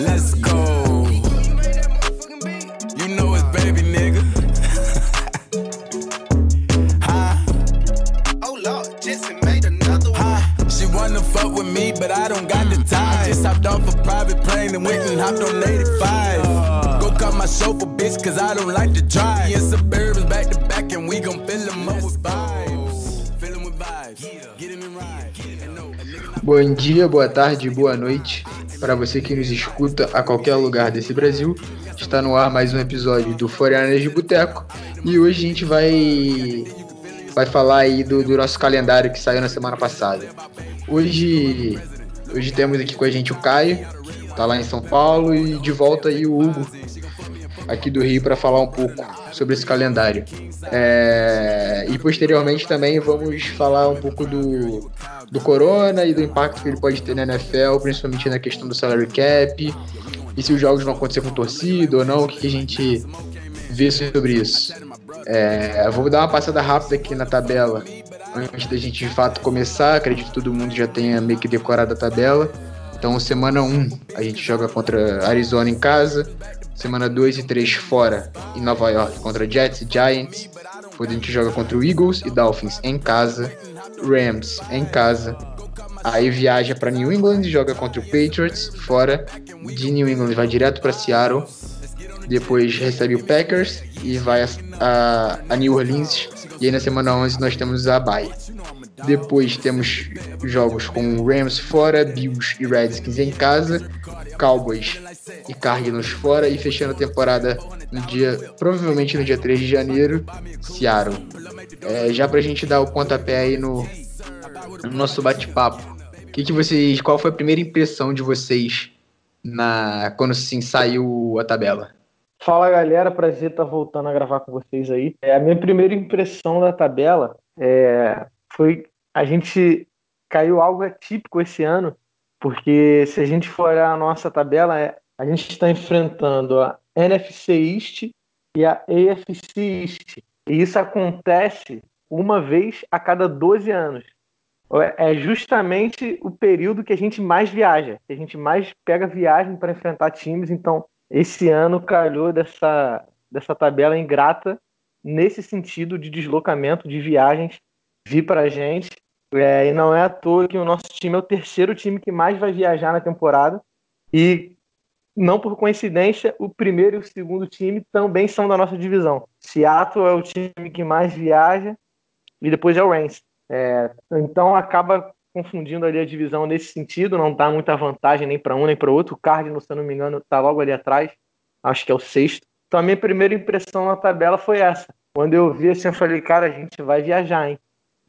Let's go. You know it's baby nigga. Huh? Oh Lord, Jesse made another one. Huh? She wanna fuck with me, but I don't got the time. Just hopped off a private plane and went and hopped on 85. Go call my chauffeur, bitch, cause I don't like to drive. In suburbans back to back, and we gon' fill them up with vibes. Fill 'em with vibes. Get in the ride. And no, a nigga not Bom dia, boa tarde, boa noite para você que nos escuta a qualquer lugar desse Brasil. Está no ar mais um episódio do Foreigners de Boteco e hoje a gente vai vai falar aí do, do nosso calendário que saiu na semana passada. Hoje hoje temos aqui com a gente o Caio, tá lá em São Paulo e de volta aí o Hugo aqui do Rio para falar um pouco sobre esse calendário. É, e posteriormente também vamos falar um pouco do, do Corona e do impacto que ele pode ter na NFL, principalmente na questão do salary cap, e se os jogos vão acontecer com torcida ou não, o que, que a gente vê sobre isso. É, vou dar uma passada rápida aqui na tabela antes da gente de fato começar. Acredito que todo mundo já tenha meio que decorado a tabela. Então, semana 1 a gente joga contra Arizona em casa. Semana 2 e 3 fora em Nova York contra Jets e Giants. Depois a gente joga contra o Eagles e Dolphins em casa. Rams em casa. Aí viaja para New England e joga contra o Patriots fora. De New England vai direto para Seattle. Depois recebe o Packers e vai a, a, a New Orleans. E aí na semana 11 nós temos a bye. Depois temos jogos com Rams fora, Bills e Redskins em casa, Cowboys e Cardinals fora e fechando a temporada no dia, provavelmente no dia 3 de janeiro, Seattle. É, já pra gente dar o pontapé aí no, no nosso bate-papo. Que que vocês, qual foi a primeira impressão de vocês na quando assim saiu a tabela? Fala galera, prazer estar voltando a gravar com vocês aí. É, a minha primeira impressão da tabela é, foi a gente caiu algo atípico esse ano, porque se a gente for olhar a nossa tabela, é, a gente está enfrentando a NFC East e a AFC East. E isso acontece uma vez a cada 12 anos. É justamente o período que a gente mais viaja, que a gente mais pega viagem para enfrentar times. Então, esse ano calhou dessa, dessa tabela ingrata nesse sentido de deslocamento, de viagens, vir para a gente. É, e não é à toa que o nosso time é o terceiro time que mais vai viajar na temporada. E, não por coincidência, o primeiro e o segundo time também são da nossa divisão. Seattle é o time que mais viaja e depois é o Rams. É, então acaba confundindo ali a divisão nesse sentido, não dá muita vantagem nem para um nem para outro. O Cardinals, se eu não me engano, está logo ali atrás, acho que é o sexto. Então a minha primeira impressão na tabela foi essa. Quando eu vi assim, eu falei, cara, a gente vai viajar, hein?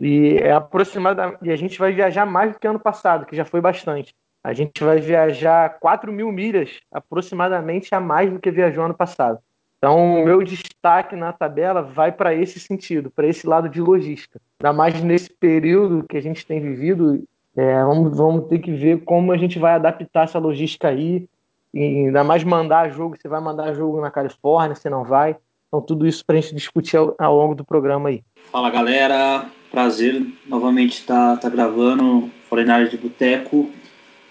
E é aproximada e a gente vai viajar mais do que ano passado, que já foi bastante. A gente vai viajar 4 mil milhas aproximadamente a mais do que viajou ano passado. Então, o meu destaque na tabela vai para esse sentido, para esse lado de logística. Ainda mais nesse período que a gente tem vivido, é, vamos, vamos ter que ver como a gente vai adaptar essa logística aí. E ainda mais mandar jogo, você vai mandar jogo na Califórnia, você não vai. Então, tudo isso para a gente discutir ao, ao, longo do programa aí. Fala galera, prazer novamente estar tá, tá gravando Foreigners de Boteco.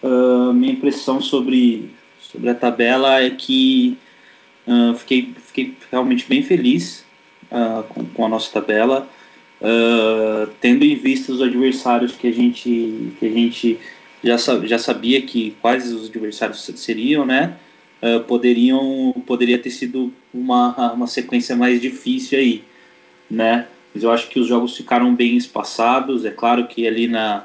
Uh, minha impressão sobre, sobre a tabela é que Uh, fiquei, fiquei realmente bem feliz uh, com, com, a nossa tabela, tendo em vista os adversários que a gente, que a gente já, já sabia que quais os adversários seriam, né? poderiam, poderia ter sido uma, uma sequência mais difícil aí, né? Mas eu acho que os jogos ficaram bem espaçados. É claro que ali na,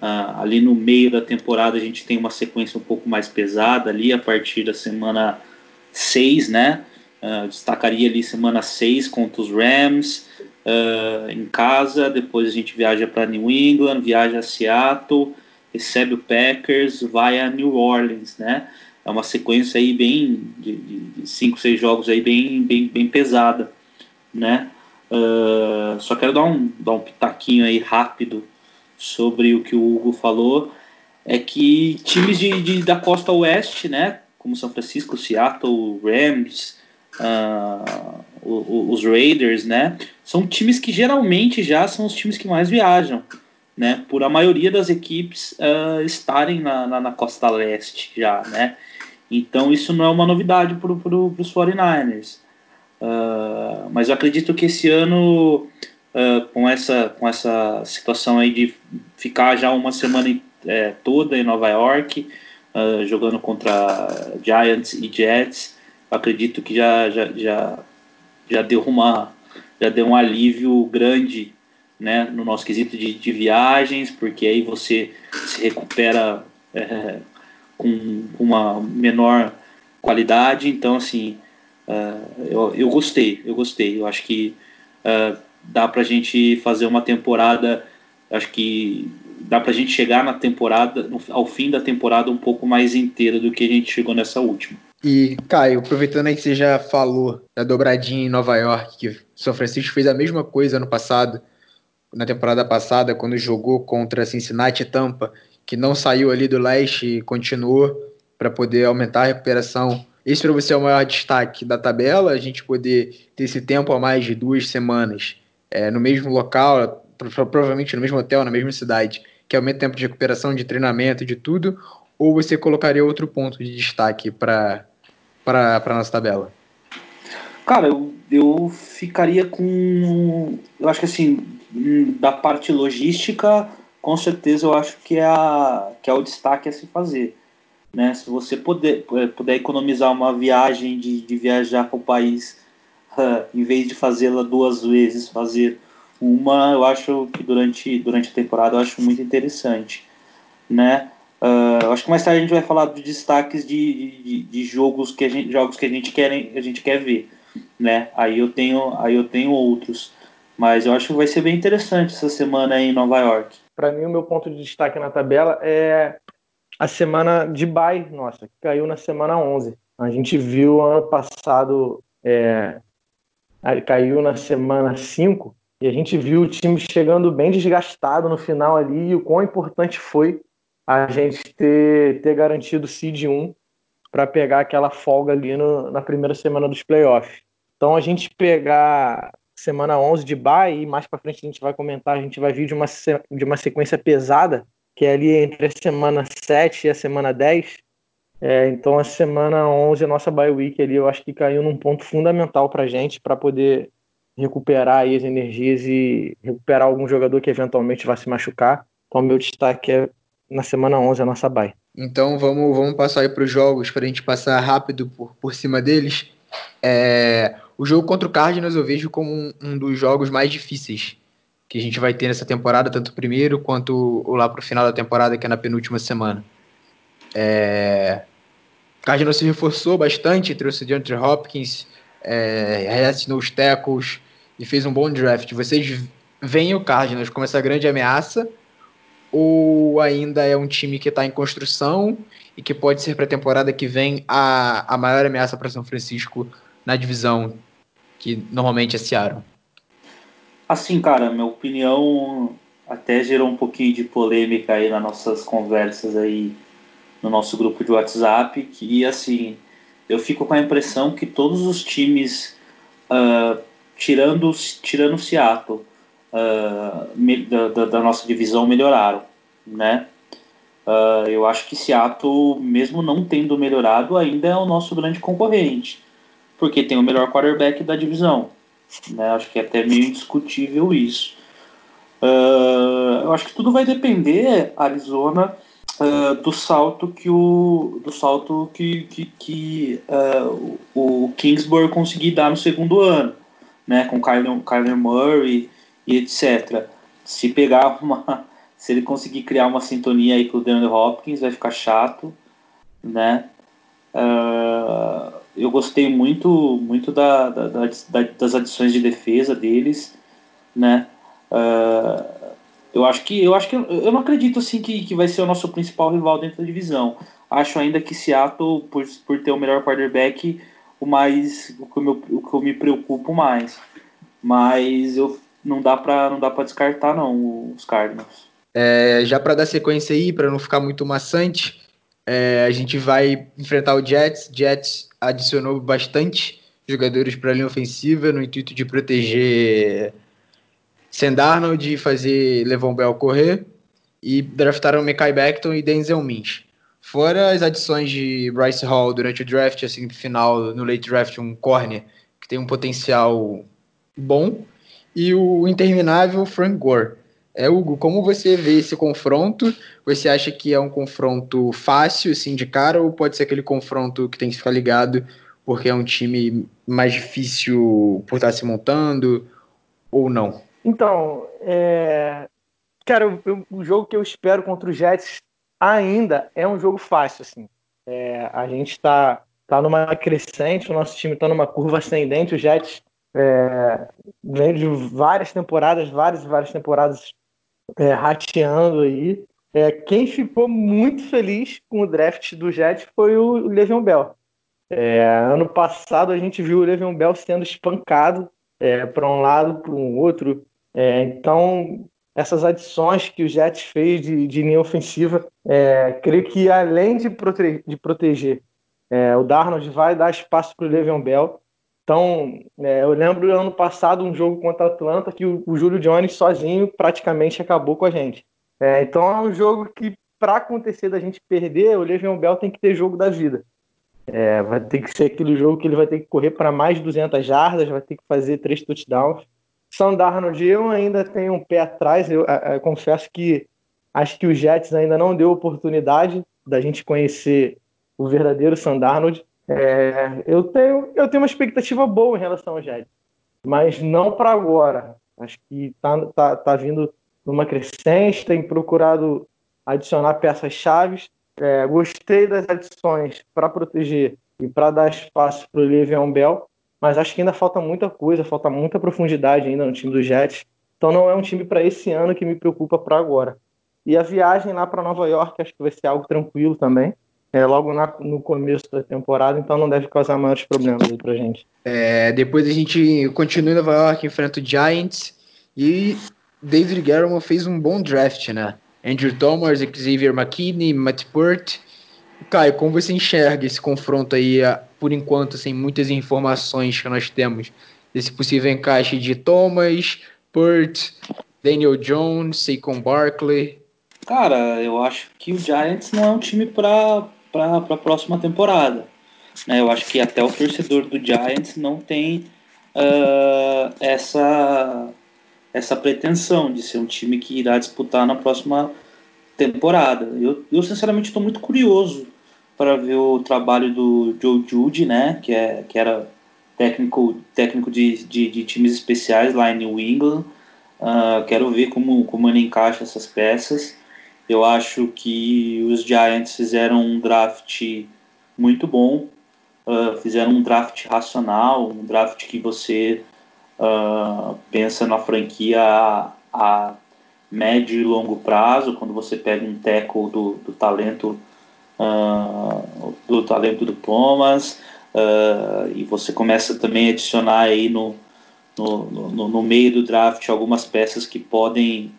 ali no meio da temporada a gente tem uma sequência um pouco mais pesada ali a partir da semana 6, né? Uh, destacaria ali semana 6 contra os Rams uh, em casa. Depois a gente viaja para New England, viaja a Seattle, recebe o Packers, vai a New Orleans, né? É uma sequência aí bem de 5, 6 jogos aí bem, bem, bem pesada, né? Uh, só quero dar um, dar um pitaquinho aí rápido sobre o que o Hugo falou. É que times de, de da costa oeste, né? como São Francisco, Seattle, Rams, uh, os Raiders, né? São times que geralmente já são os times que mais viajam, né? Por a maioria das equipes uh, estarem na, na, na, costa leste já, né? Então isso não é uma novidade para pro, os 49ers. Uh, mas eu acredito que esse ano, uh, com, essa, com essa situação aí de ficar já uma semana é, toda em Nova York, uh, jogando contra Giants e Jets, acredito que já, já, já, já deu uma já deu um alívio grande né, no nosso quesito de, de viagens, porque aí você se recupera é, com uma menor qualidade. Então, assim, uh, eu, eu gostei, eu gostei. Eu acho que uh, dá para a gente fazer uma temporada, acho que dá para a gente chegar na temporada, ao fim da temporada, um pouco mais inteira do que a gente chegou nessa última. E, Caio, aproveitando aí que você já falou da dobradinha em Nova York, que São Francisco fez a mesma coisa ano passado, na temporada passada, quando jogou contra Cincinnati e Tampa, que não saiu ali do leste e continuou para poder aumentar a recuperação. Esse para você é o maior destaque da tabela, a gente poder ter esse tempo a mais de duas semanas é, no mesmo local, provavelmente no mesmo hotel, na mesma cidade, que aumenta o tempo de recuperação, de treinamento, de tudo, ou você colocaria outro ponto de destaque para a nossa tabela? Cara, eu, eu ficaria com. Eu acho que assim, da parte logística, com certeza eu acho que é, a, que é o destaque a se fazer. Né? Se você puder, puder economizar uma viagem de, de viajar para o país, uh, em vez de fazê-la duas vezes, fazer uma, eu acho que durante, durante a temporada eu acho muito interessante. Né? Uh, acho que mais tarde a gente vai falar de destaques de, de, de, jogos que a gente, jogos que a gente quer, a gente quer ver. Né? Aí eu tenho, aí eu tenho outros. Mas eu acho que vai ser bem interessante essa semana em Nova York. Para mim, o meu ponto de destaque na tabela é a semana de bye, nossa, que caiu na semana 11. A gente viu ano passado, é, caiu na semana 5, e a gente viu o time chegando bem desgastado no final ali, e o quão importante foi a gente ter, ter garantido o seed 1 para pegar aquela folga ali no, na primeira semana dos playoffs. Então a gente pegar semana 11 de bye e mais para frente a gente vai comentar, a gente vai vir de uma, de uma sequência pesada, que é ali entre a semana 7 e a semana 10. É, então a semana 11, a nossa bye week ali, eu acho que caiu num ponto fundamental para gente, para poder recuperar as energias e recuperar algum jogador que eventualmente vai se machucar. Então meu destaque é na semana 11 a nossa bye. Então vamos, vamos passar aí para os jogos, para a gente passar rápido por, por cima deles. É, o jogo contra o Cardinals eu vejo como um, um, dos jogos mais difíceis que a gente vai ter nessa temporada, tanto o primeiro quanto o lá para o final da temporada, que é na penúltima semana. É... O Cardinals se reforçou bastante, trouxe DeAndre Hopkins, é, reassinou os tackles e fez um bom draft. Vocês veem o Cardinals como essa grande ameaça ou ainda é um time que está em construção e que pode ser para a temporada que vem a, a maior ameaça para São Francisco na divisão que normalmente é Seattle? Assim, cara, minha opinião até gerou um pouquinho de polêmica aí nas nossas conversas aí no nosso grupo de WhatsApp, que assim, eu fico com a impressão que todos os times, uh, tirando, tirando o Seattle, uh, da, da, da, nossa divisão melhoraram, né? Uh, eu acho que Seattle, mesmo não tendo melhorado, ainda é o nosso grande concorrente, porque tem o melhor quarterback da divisão. Né? Acho que é até meio indiscutível isso. Uh, eu acho que tudo vai depender, Arizona, uh, do salto que o do salto que, que, que uh, o Kingsbury conseguir dar no segundo ano, né? Com Kyler, Kyler Murray e etc. Se pegar uma se ele conseguir criar uma sintonia aí com o DeAndre Hopkins, vai ficar chato, né? Uh, eu gostei muito, muito da, da, da, das adições de defesa deles, né? Uh, eu acho que eu acho que eu não acredito assim que, que vai ser o nosso principal rival dentro da divisão. Acho ainda que Seattle, por, por ter o melhor quarterback, o mais o que, eu, o que eu me preocupo mais. Mas eu não dá para não dá para descartar não os Cardinals. É, já para dar sequência aí, para não ficar muito maçante, é, a gente vai enfrentar o Jets. Jets adicionou bastante jogadores para a linha ofensiva no intuito de proteger Sendarnold e fazer Levon Bell correr. E draftaram Mekai Beckton e Denzel Mims. Fora as adições de Bryce Hall durante o draft, assim, final, no late draft, um corner que tem um potencial bom, e o interminável Frank Gore. É, Hugo, como você vê esse confronto? Você acha que é um confronto fácil, assim, de cara, ou pode ser aquele confronto que tem que ficar ligado porque é um time mais difícil por estar se montando, ou não? Então, é... cara, o, jogo que eu espero contra o Jets ainda é um jogo fácil, assim. É, a gente está tá numa crescente, o nosso time está numa curva ascendente, o Jets é, vem de várias temporadas, várias várias temporadas é, rateando aí. É, quem ficou muito feliz com o draft do Jets foi o Le'Veon Bell. É, ano passado a gente viu o Le'Veon Bell sendo espancado é, para um lado, para um outro. É, então, essas adições que o Jets fez de, de linha ofensiva, é, creio que além de, prote de proteger, é, o Darnold vai dar espaço para o Le'Veon Bell. Então, é, eu lembro ano passado um jogo contra a Atlanta que o, o Júlio Jones sozinho praticamente acabou com a gente. É, então é um jogo que, para acontecer da gente perder, o Le'Veon Bell tem que ter jogo da vida. É, vai ter que ser aquele jogo que ele vai ter que correr para mais de 200 jardas, vai ter que fazer três touchdowns. Sam Darnold, eu ainda tenho um pé atrás. Eu, eu, eu, confesso que acho que o Jets ainda não deu oportunidade da gente conhecer o verdadeiro Sam Darnold. É, eu, tenho, eu tenho uma expectativa boa em relação ao Jets, mas não para agora. Acho que tá, tá, tá vindo numa crescente, tem procurado adicionar peças chaves. É, gostei das adições para proteger e para dar espaço para o Le'Veon Bell, mas acho que ainda falta muita coisa, falta muita profundidade ainda no time do Jets. Então não é um time para esse ano que me preocupa para agora. E a viagem lá para Nova York acho que vai ser algo tranquilo também. É logo na, no começo da temporada, então não deve causar maiores problemas aí pra gente. É, depois a gente continua em Nova York, enfrenta o Giants e David Guerrero fez um bom draft, né? Andrew Thomas, Xavier McKinney, Matt Pert. Caio, como você enxerga esse confronto aí, por enquanto, sem muitas informações que nós temos, desse possível encaixe de Thomas, Pert, Daniel Jones, Saquon Barkley? Cara, eu acho que o Giants não é um time para a próxima temporada. Né? Eu acho que até o torcedor do Giants não tem uh, essa essa pretensão de ser um time que irá disputar na próxima temporada. Eu, eu sinceramente estou muito curioso para ver o trabalho do Joe Judy, né, que, é, que era técnico, técnico de, de, de times especiais lá em New England. Uh, quero ver como, como ele encaixa essas peças. Eu acho que os Giants fizeram um draft muito bom, uh, fizeram um draft racional, um draft que você uh, pensa na franquia a, a, médio e longo prazo, quando você pega um teco do, do talento uh, do talento do Thomas e você começa também a adicionar aí no, no, no, no, meio do draft algumas peças que podem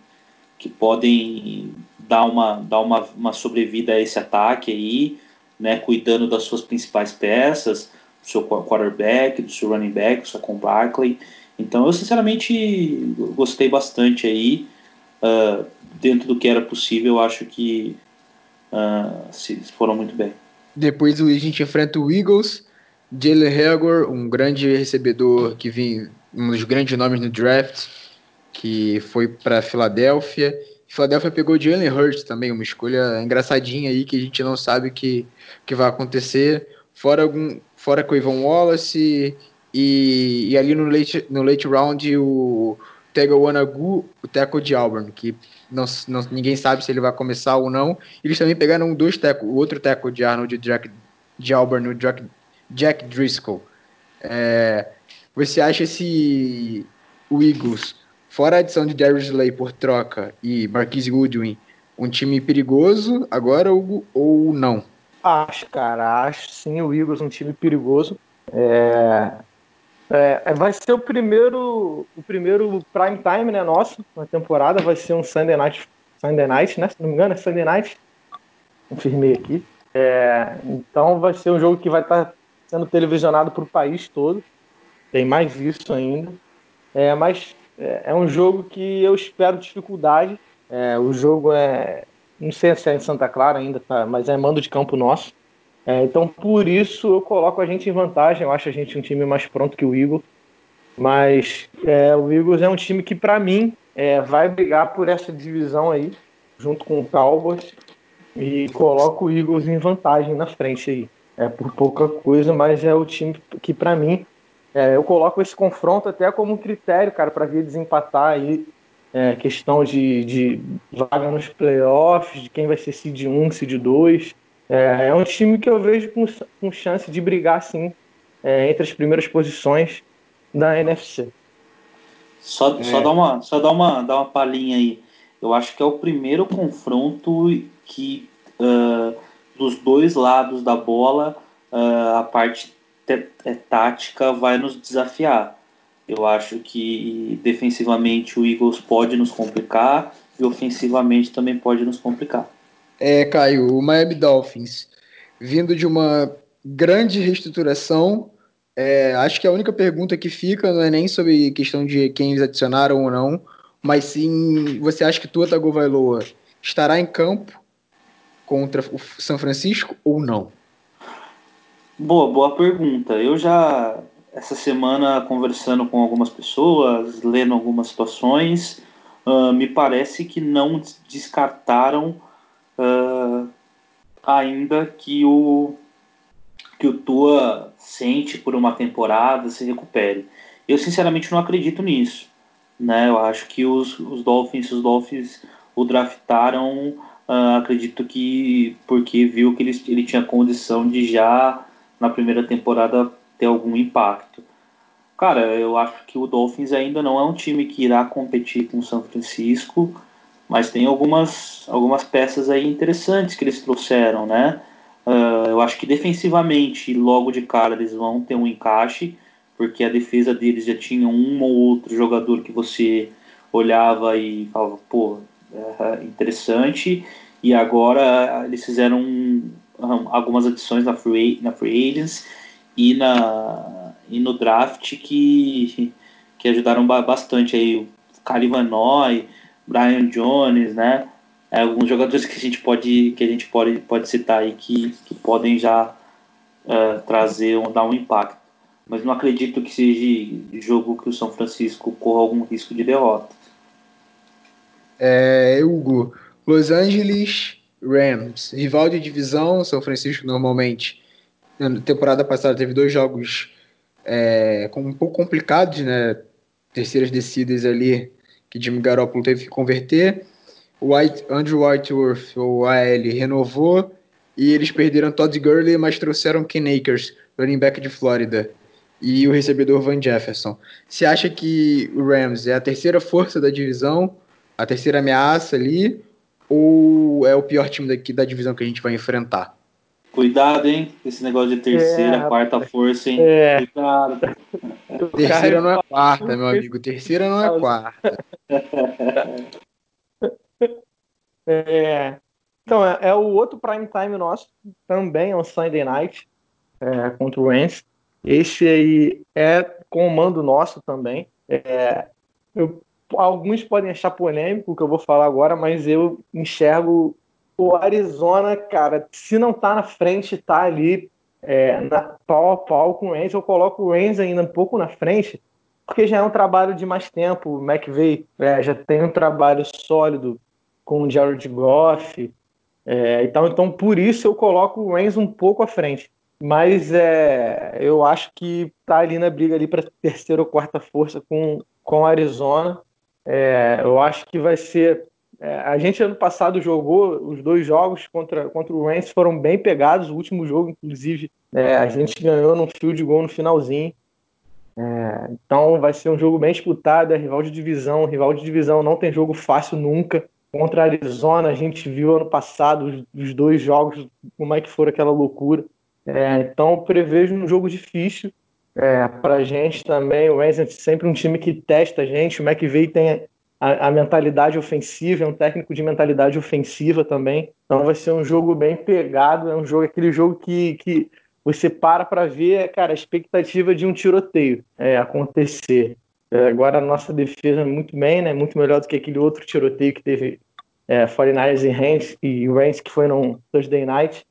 que podem dar uma, dar uma, uma sobrevida a esse ataque aí, né, cuidando das suas principais peças, do seu quarterback, do seu running back, do seu com Barkley. Então eu sinceramente gostei bastante aí. Uh, dentro do que era possível, eu acho que uh, se foram muito bem. Depois a gente enfrenta o Eagles, Jalen Hagor, um grande recebedor que vem, um dos grandes nomes no draft, que foi para Filadélfia. Filadélfia pegou Jalen Hurts também, uma escolha engraçadinha aí que a gente não sabe que que vai acontecer. Fora algum, fora com o Ivan Wallace e, e ali no late, no late round o Tegawanagu, o teco de Auburn, que não, não, ninguém sabe se ele vai começar ou não. Eles também pegaram dois teco, o outro teco de Arnold Jack, de Auburn, o Jack, Jack Driscoll. É, você acha se o Eagles, fora a adição de Darius Slay por troca e Marquise Goodwin, um time perigoso agora ou, ou não? Acho, cara, acho sim o Eagles um time perigoso. É, é, vai ser o primeiro, o primeiro prime time, né, nosso, na temporada. Vai ser um Sunday Night, Sunday Night, né? Se não me engano, é Sunday Night. Confirmei aqui. É, então vai ser um jogo que vai estar sendo televisionado para o país todo. Tem mais isso ainda. É, mas é, é, um jogo que eu espero dificuldade. É, o jogo é, não sei se é em Santa Clara ainda, tá, mas é mando de campo nosso. É, então, por isso, eu coloco a gente em vantagem. Eu acho a gente um time mais pronto que o Eagles. Mas é, o Eagles é um time que, para mim, é, vai brigar por essa divisão aí, junto com o Cowboys. E coloco o Eagles em vantagem na frente aí. É por pouca coisa, mas é o time que, para mim, é, eu coloco esse confronto até como critério, cara, para vir desempatar aí. É, questão de, de vaga nos playoffs, de quem vai ser seed 1, seed 2. É, é um time que eu vejo com, com chance de brigar, sim, é, entre as primeiras posições da NFC. Só, é. só, dá uma, só dá, uma, dá uma palhinha aí. Eu acho que é o primeiro confronto que uh, dos dois lados da bola uh, a parte tática vai nos desafiar. Eu acho que defensivamente o Eagles pode nos complicar e ofensivamente também pode nos complicar. É, Caio, o Miami Dolphins, vindo de uma grande reestruturação, é, acho que a única pergunta que fica não é nem sobre questão de quem eles adicionaram ou não, mas sim, você acha que Tua Tagovailoa estará em campo contra o São Francisco ou não? Boa, boa pergunta. Eu já essa semana conversando com algumas pessoas, lendo algumas situações, uh, me parece que não descartaram uh, ainda que o que o Tua sente por uma temporada se recupere. Eu sinceramente não acredito nisso, né? Eu acho que os, os Dolphins, os Dolphins o draftaram, uh, acredito que porque viu que ele, ele tinha condição de já na primeira temporada ter algum impacto. Cara, eu acho que o Dolphins ainda não é um time que irá competir com o São Francisco mas tem algumas, algumas peças aí interessantes que eles trouxeram, né? Uh, eu acho que defensivamente, logo de cara, eles vão ter um encaixe, porque a defesa deles já tinha um ou outro jogador que você olhava e falava, pô, é interessante. E agora eles fizeram um, algumas adições na Free, na free Agents e, na, e no draft que, que ajudaram bastante aí. O Calivanoy, Brian Jones, né? É, alguns jogadores que a gente pode que a gente pode, pode citar aí que, que podem já uh, trazer um, dar um impacto. Mas não acredito que seja jogo que o São Francisco corra algum risco de derrota. É, Hugo, Los Angeles Rams, rival de divisão, São Francisco normalmente. Na temporada passada teve dois jogos é, um pouco complicados, né? Terceiras descidas ali que Jimmy Garoppolo teve que converter. O White, Andrew Whiteworth, o AL, renovou e eles perderam Todd Gurley, mas trouxeram Ken Akers, running back de Flórida, e o recebedor Van Jefferson. Você acha que o Rams é a terceira força da divisão, a terceira ameaça ali, ou é o pior time daqui da divisão que a gente vai enfrentar? Cuidado, hein? Esse negócio de terceira, é, quarta força, hein? É. Cuidado. Terceira não é quarta, meu amigo. Terceira não é quarta. É. Então, é, é, o outro prime time nosso, também é um Sunday night, é, contra o Rams. Esse aí é comando nosso também. É, eu, alguns podem achar polêmico o que eu vou falar agora, mas eu enxergo o Arizona, cara, se não tá na frente, tá ali é, na, pau a pau com o Reigns, eu coloco o Reigns ainda um pouco na frente, porque já é um trabalho de mais tempo. O McVeigh é, já tem um trabalho sólido com o Jared Goff. É, então, então, por isso eu coloco o Reigns um pouco à frente. Mas é, eu acho que tá ali na briga ali para terceira ou quarta força com, com o Arizona. É, eu acho que vai ser é, a gente ano passado jogou os dois jogos contra, contra o Rams, foram bem pegados. O último jogo, inclusive, é, a gente ganhou num field goal no finalzinho. É, então vai ser um jogo bem disputado, é rival de divisão. Rival de divisão não tem jogo fácil nunca. Contra a Arizona, a gente viu ano passado os, os dois jogos, como é que foi aquela loucura. É, então prevejo um jogo difícil. É, para a gente também, o Rams é sempre um time que testa a gente. O McVeigh tem a, a, mentalidade ofensiva, é um técnico de mentalidade ofensiva também. Então vai ser um jogo bem pegado, é um jogo, aquele jogo que, que você para para ver, cara, a expectativa de um tiroteio é, acontecer. É, agora a nossa defesa é muito bem, né? Muito melhor do que aquele outro tiroteio que teve é, 49ers e Rams, e Rams que foi no Thursday Night.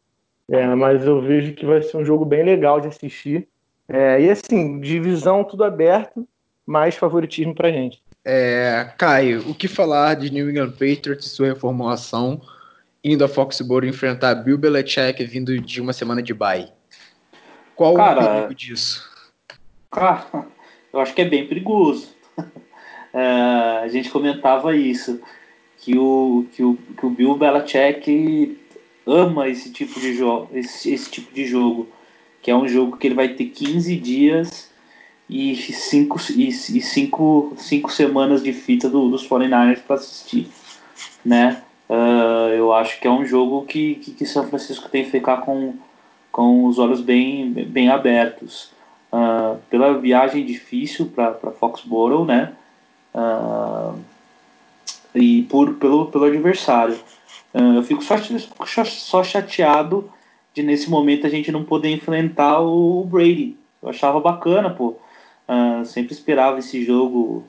É, mas eu vejo que vai ser um jogo bem legal de assistir. É, e assim, divisão tudo aberto, mais favoritismo pra gente. É, Caio, o que falar de New England Patriots e sua reformulação indo a Foxborough enfrentar Bill Belichick vindo de uma semana de bye? Qual Cara, o perigo disso? Cara, eu acho que é bem perigoso. É, a gente comentava isso, que o, que o, que o Bill Belichick ama esse tipo de jogo, esse, esse tipo de jogo, que é um jogo que ele vai ter 15 dias e 5 e, e cinco, cinco semanas de fita do, dos 49ers para assistir, né? Uh, eu acho que é um jogo que, que, que, São Francisco tem que ficar com, com os olhos bem, bem abertos. Uh, pela viagem difícil para Foxborough, né? Uh, e por, pelo, pelo adversário. Eu fico só, só chateado de nesse momento a gente não poder enfrentar o Brady. Eu achava bacana, pô. Uh, sempre esperava esse jogo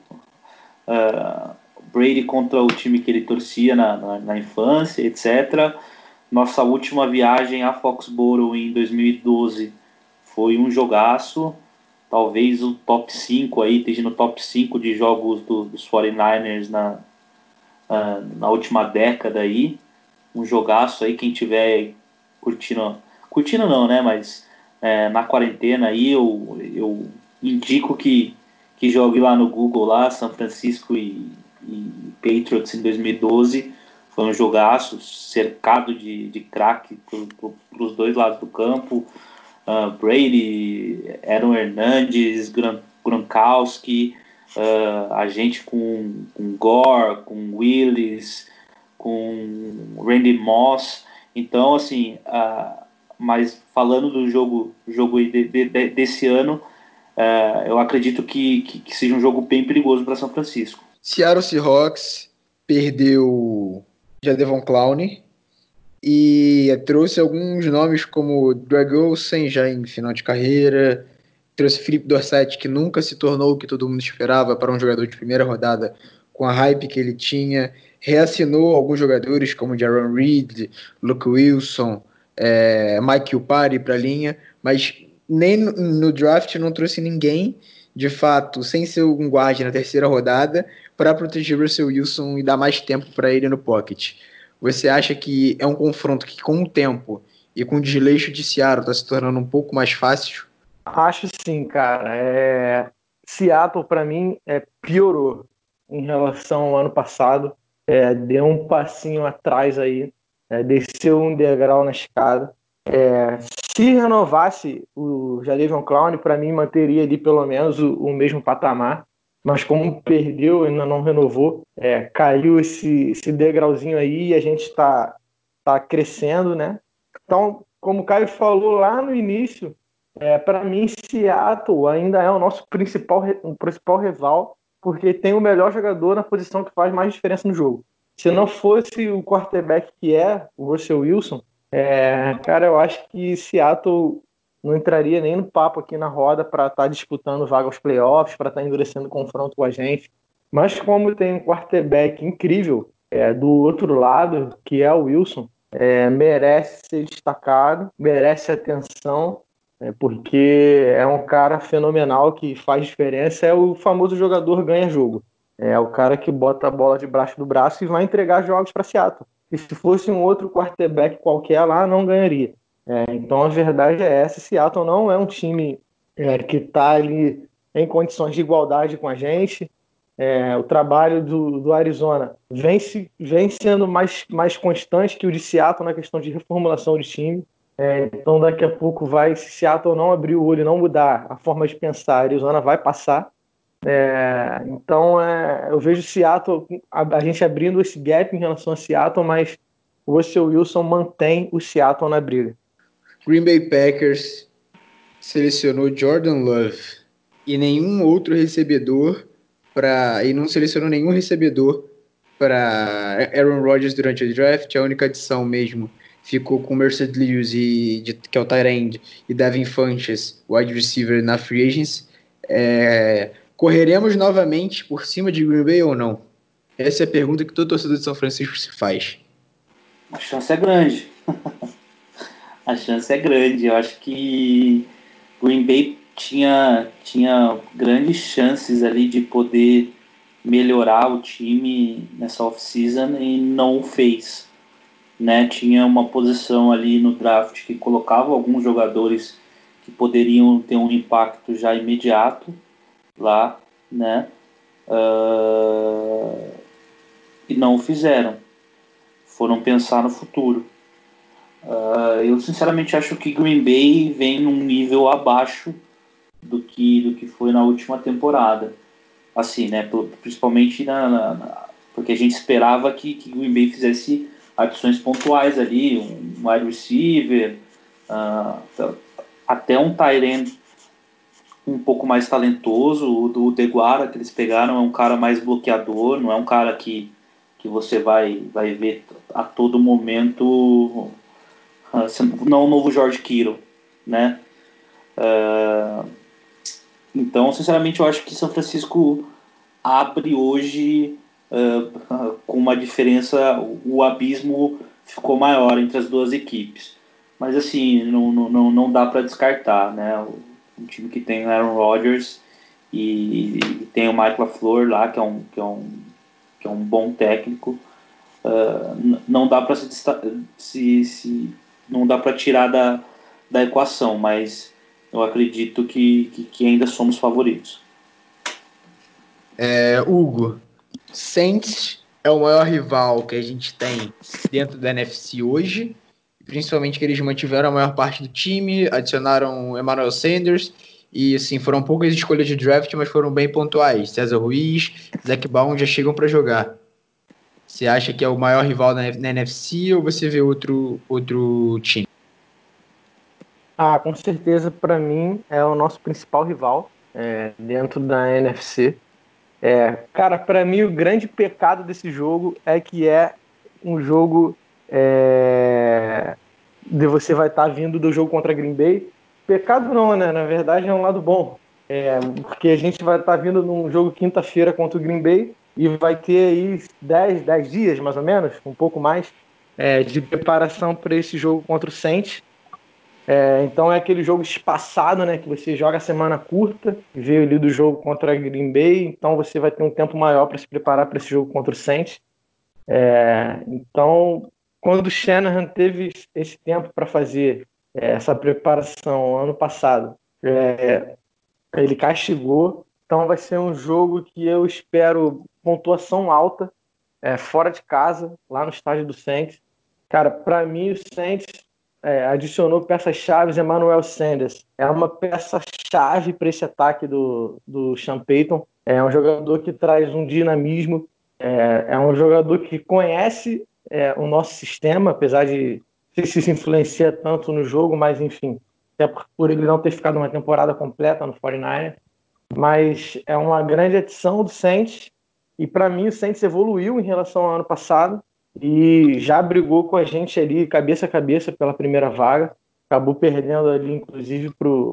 uh, Brady contra o time que ele torcia na, na, na, infância, etc. Nossa última viagem a Foxborough em 2012 foi um jogaço. Talvez o top 5 aí, esteja no top 5 de jogos do, dos 49ers na, uh, na última década aí um jogaço aí, quem tiver curtindo, curtindo não, né, mas é, na quarentena aí eu, eu indico que, que jogue lá no Google lá, São Francisco e, e Patriots em 2012, foi um jogaço cercado de, de craque para os dois lados do campo, uh, Brady, Aaron Hernandes, Gran, Gronkowski, uh, a gente com, com Gore, com Willis, com Randy Moss. Então, assim, mas falando do jogo, jogo de, de, de, desse ano, uh, eu acredito que, que, que, seja um jogo bem perigoso para São Francisco. Seattle Seahawks perdeu Jadevon Clown e trouxe alguns nomes como Greg Olsen já em final de carreira, trouxe Felipe Dorset que nunca se tornou o que todo mundo esperava para um jogador de primeira rodada com a hype que ele tinha reassinou alguns jogadores como Jaron Reed, Luke Wilson, é, Mike Upari para a linha, mas nem no, no, draft não trouxe ninguém, de fato, sem ser um guarde na terceira rodada, para proteger Russell Wilson e dar mais tempo para ele no pocket. Você acha que é um confronto que, com o tempo e com o desleixo de Seattle, está se tornando um pouco mais fácil? Acho sim, cara. É... Seattle, para mim, é, piorou em relação ao ano passado é, deu um passinho atrás aí, é, desceu um degrau na escada. É, se renovasse o Jadavion Clown, para mim manteria ali pelo menos o, o, mesmo patamar. Mas como perdeu, ainda não renovou, é, caiu esse, esse degrauzinho aí e a gente está tá crescendo, né? Então, como o Caio falou lá no início, é, para mim Seattle ainda é o nosso principal, o principal rival porque tem o melhor jogador na posição que faz mais diferença no jogo. Se não fosse o quarterback que é, o Russell Wilson, é, cara, eu acho que Seattle não entraria nem no papo aqui na roda para estar tá disputando vaga aos playoffs, para estar tá endurecendo o confronto com a gente. Mas como tem um quarterback incrível é, do outro lado, que é o Wilson, é, merece ser destacado, merece atenção é porque é um cara fenomenal que faz diferença. É o famoso jogador ganha jogo. É o cara que bota a bola debaixo do braço e vai entregar jogos para Seattle. E se fosse um outro quarterback qualquer lá, não ganharia. É, então a verdade é essa: Seattle não é um time é, que está ali em condições de igualdade com a gente. É, o trabalho do, do Arizona vem, se, vem sendo mais, mais constante que o de Seattle na questão de reformulação de time. É, então daqui a pouco vai, se Seattle não abrir o olho não mudar a forma de pensar, a Arizona vai passar. É, então é, eu vejo Seattle, a, a, gente abrindo esse gap em relação a Seattle, mas o Russell Wilson mantém o Seattle na briga. Green Bay Packers selecionou Jordan Love e nenhum outro recebedor para e não selecionou nenhum recebedor para Aaron Rodgers durante o draft, a única adição mesmo ficou com Mercedes Lewis, e, de, que é o Tyrande, e Devin Funches, wide receiver na free agents. É, correremos novamente por cima de Green Bay ou não? Essa é a pergunta que todo torcedor de São Francisco se faz. A chance é grande. a chance é grande. Eu acho que Green Bay tinha, tinha grandes chances ali de poder melhorar o time nessa off-season e não o fez. Né? Tinha uma posição ali no draft que colocava alguns jogadores que poderiam ter um impacto já imediato lá, né? Uh, e não o fizeram. Foram pensar no futuro. Uh, eu sinceramente acho que Green Bay vem num nível abaixo do que do que foi na última temporada, assim, né? Principalmente na, na porque a gente esperava que, que Green Bay fizesse adições pontuais ali, um wide receiver, uh, até um Tyrant um pouco mais talentoso. O do Deguara que eles pegaram é um cara mais bloqueador, não é um cara que, que você vai, vai ver a todo momento. Ah, não o novo George Kittle, né? Uh, então, sinceramente, eu acho que São Francisco abre hoje com uma diferença, o abismo ficou maior entre as duas equipes. Mas assim, não, não, não dá para descartar, né? Um time que tem Aaron Rodgers e, e, tem o Mike LaFleur lá, que é um, que é um, que é um bom técnico. Uh, não dá para se, se, se, não dá para tirar da, da equação, mas eu acredito que, que, que ainda somos favoritos. É, Hugo, Saints é o maior rival que a gente tem dentro da NFC hoje principalmente que eles mantiveram a maior parte do time, adicionaram Emmanuel Sanders e assim foram poucas escolhas de draft, mas foram bem pontuais. César Ruiz, Zach Baum já chegam para jogar. Você acha que é o maior rival na NFC ou você vê outro outro time? Ah, com certeza para mim é o nosso principal rival é, dentro da NFC. É, cara, para mim o grande pecado desse jogo é que é um jogo é, de você vai estar tá vindo do jogo contra Green Bay. Pecado não, né? Na verdade é um lado bom. É, porque a gente vai estar tá vindo num jogo quinta-feira contra o Green Bay e vai ter aí 10, 10 dias mais ou menos, um pouco mais, é, de preparação para esse jogo contra o Saints. É, então é aquele jogo espaçado, né? Que você joga a semana curta, veio ali do jogo contra a Green Bay, então você vai ter um tempo maior para se preparar para esse jogo contra o Saints. É, então quando o Shanahan teve esse tempo para fazer é, essa preparação ano passado, é, ele castigou. Então vai ser um jogo que eu espero pontuação alta, é, fora de casa, lá no estádio do Saints. Cara, para mim o Saints é, adicionou peças chaves Emmanuel Sanders. É uma peça chave para esse ataque do, do Sean Payton. É um jogador que traz um dinamismo. É, é um jogador que conhece é, o nosso sistema, apesar de se isso influencia tanto no jogo, mas enfim, até por ele não ter ficado uma temporada completa no 49 mas é uma grande adição do Saints e para mim o Saints evoluiu em relação ao ano passado e já brigou com a gente ali cabeça a cabeça pela primeira vaga, acabou perdendo ali inclusive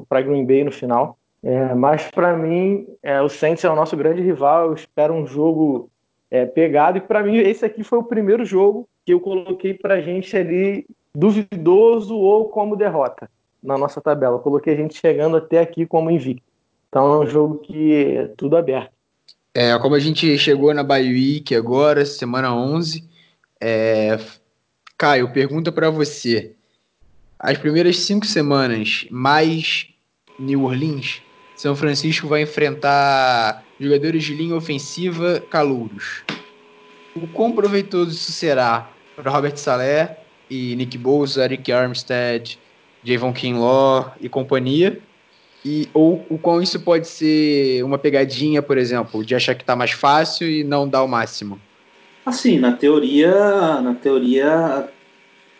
para Green Bay no final. É, mas para mim é, o Saints é o nosso grande rival, eu espero um jogo é, pegado. E para mim, esse aqui foi o primeiro jogo que eu coloquei para gente ali duvidoso ou como derrota na nossa tabela. Eu coloquei a gente chegando até aqui como invicto. Então é um jogo que é tudo aberto. É, como a gente chegou na Bay Week agora, semana 11, é... Caio, pergunta para você. As primeiras cinco semanas mais New Orleans, São Francisco vai enfrentar jogadores de linha ofensiva calouros. O quão proveitoso isso será para Robert Saleh e Nick Bosa, Eric Armstead, Javon Kinlaw e companhia? E, ou o quão isso pode ser uma pegadinha, por exemplo, de achar que está mais fácil e não dar o máximo? Assim, na teoria, na teoria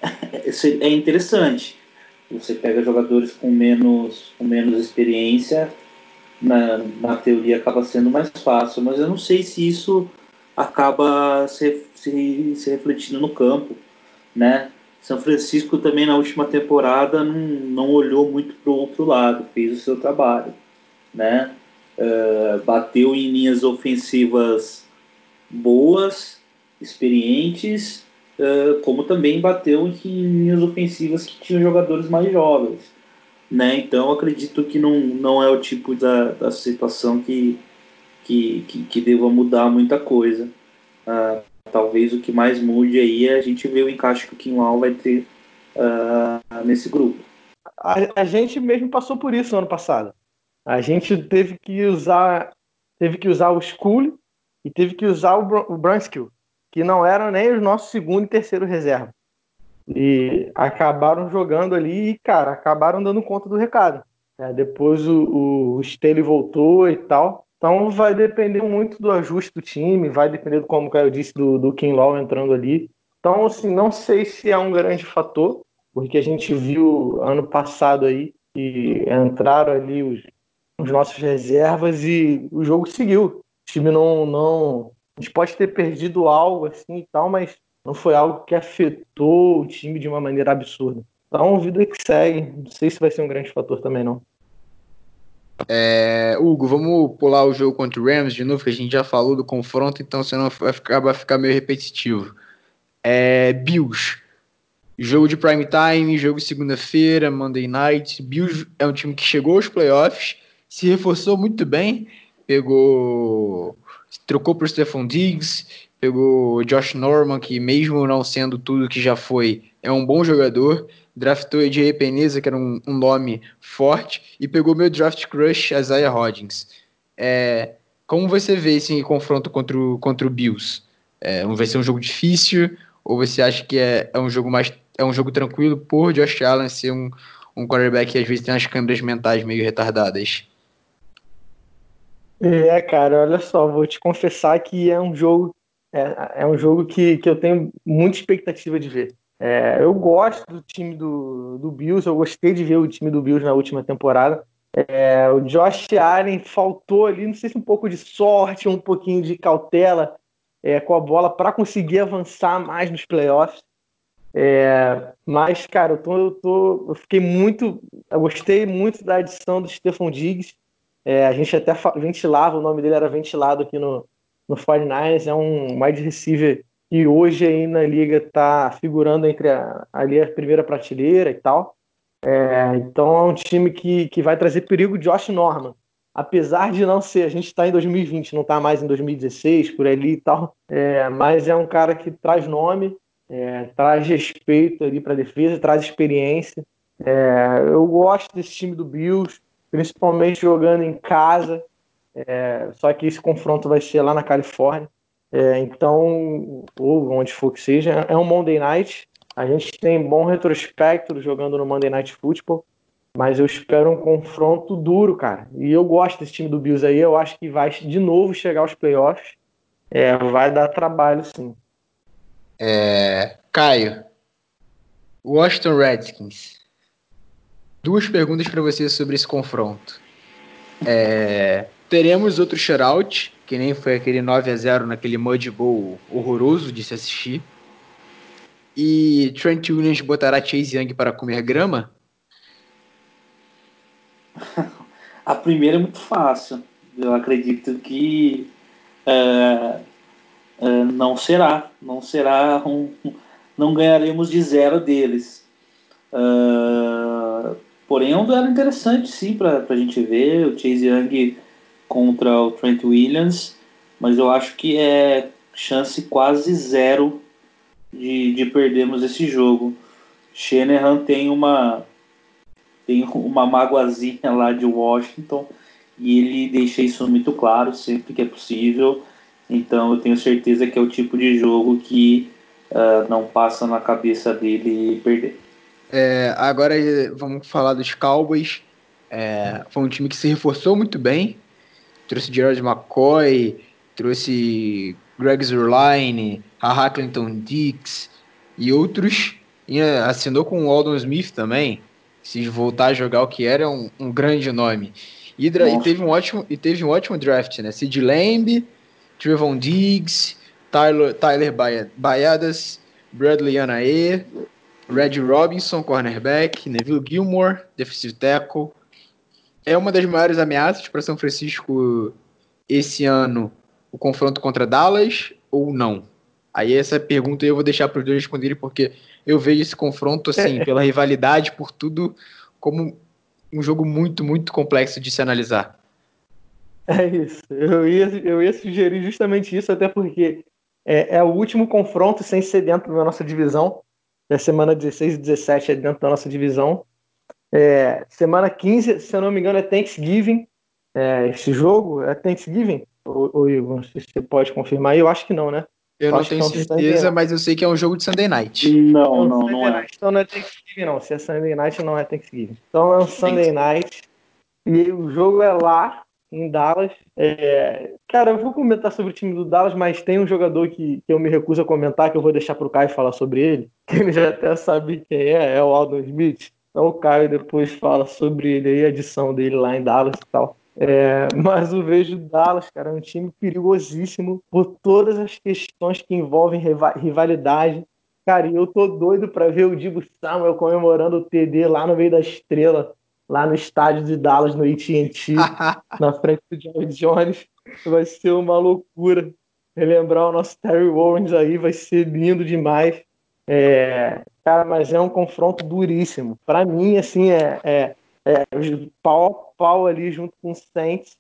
é interessante. Você pega jogadores com menos, com menos experiência na, na teoria acaba sendo mais fácil, mas eu não sei se isso acaba se, se, se refletindo no campo, né? São Francisco também na última temporada não, não olhou muito para o outro lado, fez o seu trabalho, né? Uh, bateu em linhas ofensivas boas, experientes, uh, como também bateu em linhas ofensivas que tinham jogadores mais jovens. Né? Então acredito que não, não é o tipo da, da situação que, que, que, que deva mudar muita coisa. Uh, talvez o que mais mude aí é a gente ver o encaixe que o Kinlaw vai ter uh, nesse grupo. A, a, gente mesmo passou por isso no ano passado. A gente teve que usar teve que usar o Skull e teve que usar o, o Brunskill, que não eram nem os nossos segundo e terceiro reserva. E acabaram jogando ali e, cara, acabaram dando conta do recado. É, depois o, o voltou e tal. Então vai depender muito do ajuste do time, vai depender, como eu disse, do, do Kim Law entrando ali. Então, assim, não sei se é um grande fator, porque a gente viu ano passado aí que entraram ali os, os nossos reservas e o jogo seguiu. O time não, não. A gente pode ter perdido algo assim e tal, mas não foi algo que afetou o time de uma maneira absurda. Então, vida que segue. Não sei se vai ser um grande fator também, não. É, Hugo, vamos pular o jogo contra o Rams de novo, que a gente já falou do confronto, então senão vai ficar, vai ficar meio repetitivo. É, Bills. Jogo de prime time, jogo segunda-feira, Monday night. Bills é um time que chegou aos playoffs, se reforçou muito bem, pegou. Trocou por Stephon Diggs, pegou Josh Norman, que mesmo não sendo tudo que já foi, é um bom jogador draftou J.A. Peneza, que era um, um, nome forte, e pegou meu draft crush, Isaiah Hodgins. É, como você vê esse confronto contra o, contra o Bills? É, vai ser um jogo difícil, ou você acha que é, é um jogo mais é um jogo tranquilo por Josh Allen ser um, um quarterback que às vezes tem umas câmeras mentais meio retardadas? É, cara, olha só, vou te confessar que é um jogo é, é um jogo que, que eu tenho muita expectativa de ver. É, eu gosto do time do, do Bills, eu gostei de ver o time do Bills na última temporada. É, o Josh Allen faltou ali, não sei se um pouco de sorte, um pouquinho de cautela é, com a bola para conseguir avançar mais nos playoffs. É, mas, cara, eu, tô, eu, tô, eu fiquei muito. Eu gostei muito da adição do Stephon Diggs. É, a gente até ventilava, o nome dele era ventilado aqui no, no 49ers. É um wide receiver que hoje aí na liga está figurando entre a, ali a primeira prateleira e tal. É, então é um time que, que vai trazer perigo Josh Norman. Apesar de não ser, a gente está em 2020, não está mais em 2016, por ali e tal, é, mas é um cara que traz nome, é, traz respeito ali para a defesa, traz experiência. É, eu gosto desse time do Bills, principalmente jogando em casa, é, só que esse confronto vai ser lá na Califórnia. É, então, ou onde for que seja, é um Monday Night. A gente tem bom retrospecto jogando no Monday Night Football, mas eu espero um confronto duro, cara. E eu gosto desse time do Bills aí. Eu acho que vai de novo chegar aos playoffs. É, vai dar trabalho, sim. É, Caio, Washington Redskins. Duas perguntas para você sobre esse confronto. É, teremos outro shutout que nem foi aquele 9 a 0 naquele Mud Bowl horroroso de se assistir. E Trent Williams botará Chase Young para comer grama? A primeira é muito fácil. Eu acredito que é, é, não será. Não será um, não ganharemos de zero deles. Uh, porém, é um duelo interessante, sim, para a gente ver. O Chase Young contra o Trent Williams, mas eu acho que é chance quase zero de, de perdermos esse jogo. Shanahan tem uma tem uma magoazinha lá de Washington e ele deixa isso muito claro sempre que é possível. Então eu tenho certeza que é o tipo de jogo que uh, não passa na cabeça dele perder. É, agora vamos falar dos Cowboys. É, foi um time que se reforçou muito bem trouxe Gerard McCoy, trouxe Greg Zerline, Haha Clinton Dix e outros. E eh, assinou com o Aldon Smith também. Se voltar a jogar o que era, um, um grande nome. E, e, teve um ótimo, e teve um ótimo draft, né? Sid Lamb, Trevon Diggs, Tyler, Tyler Baiadas, Bradley Anae, Red Robinson, cornerback, Neville Gilmore, defensive tackle, é uma das maiores ameaças para São Francisco esse ano o confronto contra Dallas ou não? Aí essa pergunta eu vou deixar para os dois responderem, porque eu vejo esse confronto, assim, pela rivalidade, por tudo, como um jogo muito, muito complexo de se analisar. É isso. Eu ia, eu ia sugerir justamente isso, até porque é, é o último confronto sem ser dentro da nossa divisão. É semana 16 e 17 é dentro da nossa divisão. É, semana 15, se eu não me engano, é Thanksgiving. É, esse jogo é Thanksgiving? Ô, Igor, você pode confirmar? Eu acho que não, né? Eu não tenho certeza, mas eu sei que é um jogo de Sunday Night. Não, não, não, é. Então não é Thanksgiving, não. Se é Sunday Night, não é Thanksgiving. Então é um Sunday Night. E o jogo é lá, em Dallas. É... Cara, eu vou comentar sobre o time do Dallas, mas tem um jogador que, que eu me recuso a comentar, que eu vou deixar pro Caio falar sobre ele, que ele já até sabe quem é, é o Aldon Smith. Então o Caio depois fala sobre ele aí, a edição dele lá em Dallas e tal. É, mas eu vejo Dallas, cara, é um time perigosíssimo por todas as questões que envolvem rivalidade. Cara, e eu tô doido para ver o Dibo Samuel comemorando o TD lá no meio da estrela, lá no estádio de Dallas, no AT&T, na frente do Jerry Jones. Vai ser uma loucura. Relembrar o nosso Terry Owens aí vai ser lindo demais. É, cara, mas é um confronto duríssimo. Para mim, assim, é, é é, pau a pau ali junto com o Saints.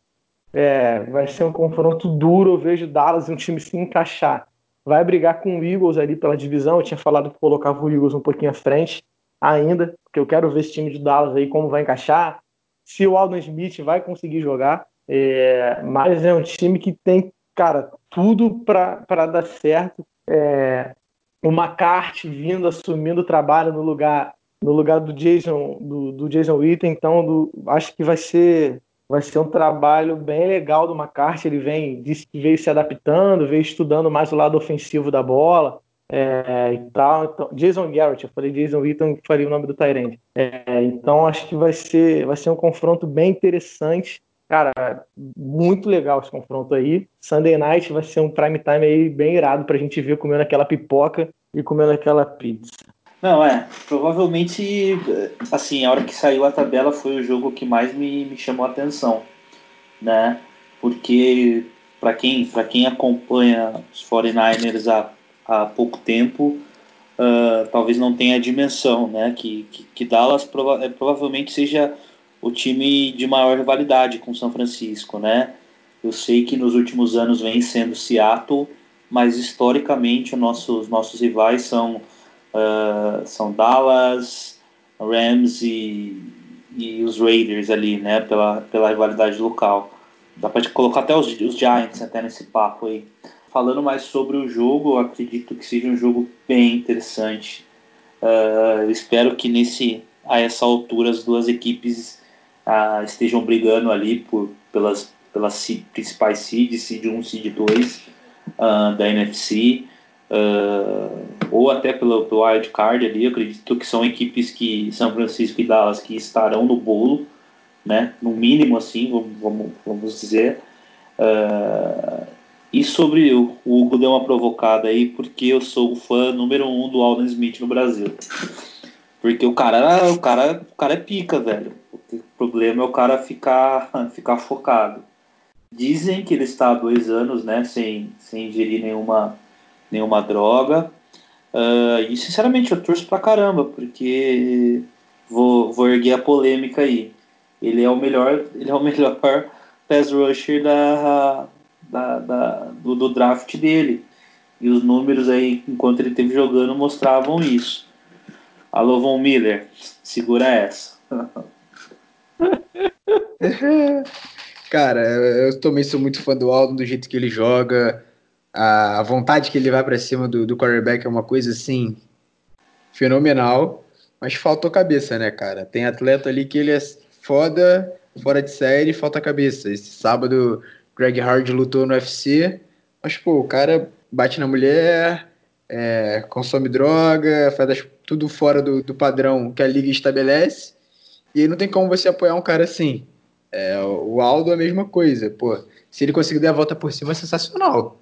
É, vai ser um confronto duro. Eu vejo Dallas um time se encaixar. Vai brigar com o Eagles ali pela divisão. Eu tinha falado que colocava o Eagles um pouquinho à frente ainda, porque eu quero ver esse time de Dallas aí como vai encaixar. Se o Aldon Smith vai conseguir jogar. É, mas é um time que tem, cara, tudo para dar certo. É, o McCarthy vindo, assumindo o trabalho no lugar no lugar do Jason, do, do Jason Witten, então do, acho que vai ser vai ser um trabalho bem legal do McCarthy. Ele vem, disse que veio se adaptando, veio estudando mais o lado ofensivo da bola é, e tal. Então, Jason Garrett, eu falei Jason Witten, falei o nome do Tyrande. É, então acho que vai ser, vai ser um confronto bem interessante. Cara, muito legal esse confronto aí. Sunday Night vai ser um prime time aí bem irado pra gente ver comendo aquela pipoca e comendo aquela pizza. Não, é. Provavelmente, assim, a hora que saiu a tabela foi o jogo que mais me, me chamou a atenção, né? Porque, para quem, quem acompanha os 49ers há, há pouco tempo, uh, talvez não tenha a dimensão, né? Que, que, que Dallas prova é, provavelmente seja o time de maior rivalidade com São Francisco, né? Eu sei que nos últimos anos vem sendo Seattle, mas historicamente os nossos, nossos rivais são uh, são Dallas, Rams e, e os Raiders ali, né, pela, pela rivalidade local. Dá para colocar até os, os Giants até nesse papo aí. Falando mais sobre o jogo, acredito que seja um jogo bem interessante. Uh, espero que nesse a essa altura as duas equipes uh, estejam brigando ali por, pelas, pelas principais seeds, seed 1 seed 2 uh, da NFC ou até pelo, pelo wild card ali, acredito que são equipes que São Francisco e Dallas que estarão no bolo, né? No mínimo assim, vamos, vamos, vamos dizer. Uh, e sobre o, o Hugo deu uma provocada aí, porque eu sou o fã número um do Alden Smith no Brasil. Porque o cara, o cara, o cara é pica, velho. O problema é o cara ficar, ficar focado. Dizem que ele está há dois anos, né, sem, sem ingerir nenhuma nenhuma droga. Uh, e sinceramente eu torço pra caramba, porque vou, vou erguer a polêmica aí. Ele é o melhor, ele é o melhor pass rusher da, da, da do, do, draft dele. E os números aí, enquanto ele esteve jogando, mostravam isso. Alô, Von Miller, segura essa. Cara, eu também sou muito fã do Aldo, do jeito que ele joga a vontade que ele vai para cima do, do quarterback é uma coisa assim fenomenal, mas faltou cabeça, né, cara? Tem atleta ali que ele é foda, fora de série, falta cabeça. Esse sábado, Greg Hard lutou no UFC, mas pô, o cara bate na mulher, é, consome droga, faz tudo fora do, do, padrão que a liga estabelece, e aí não tem como você apoiar um cara assim. É, o Aldo é a mesma coisa, pô. Se ele conseguir dar a volta por cima, é sensacional.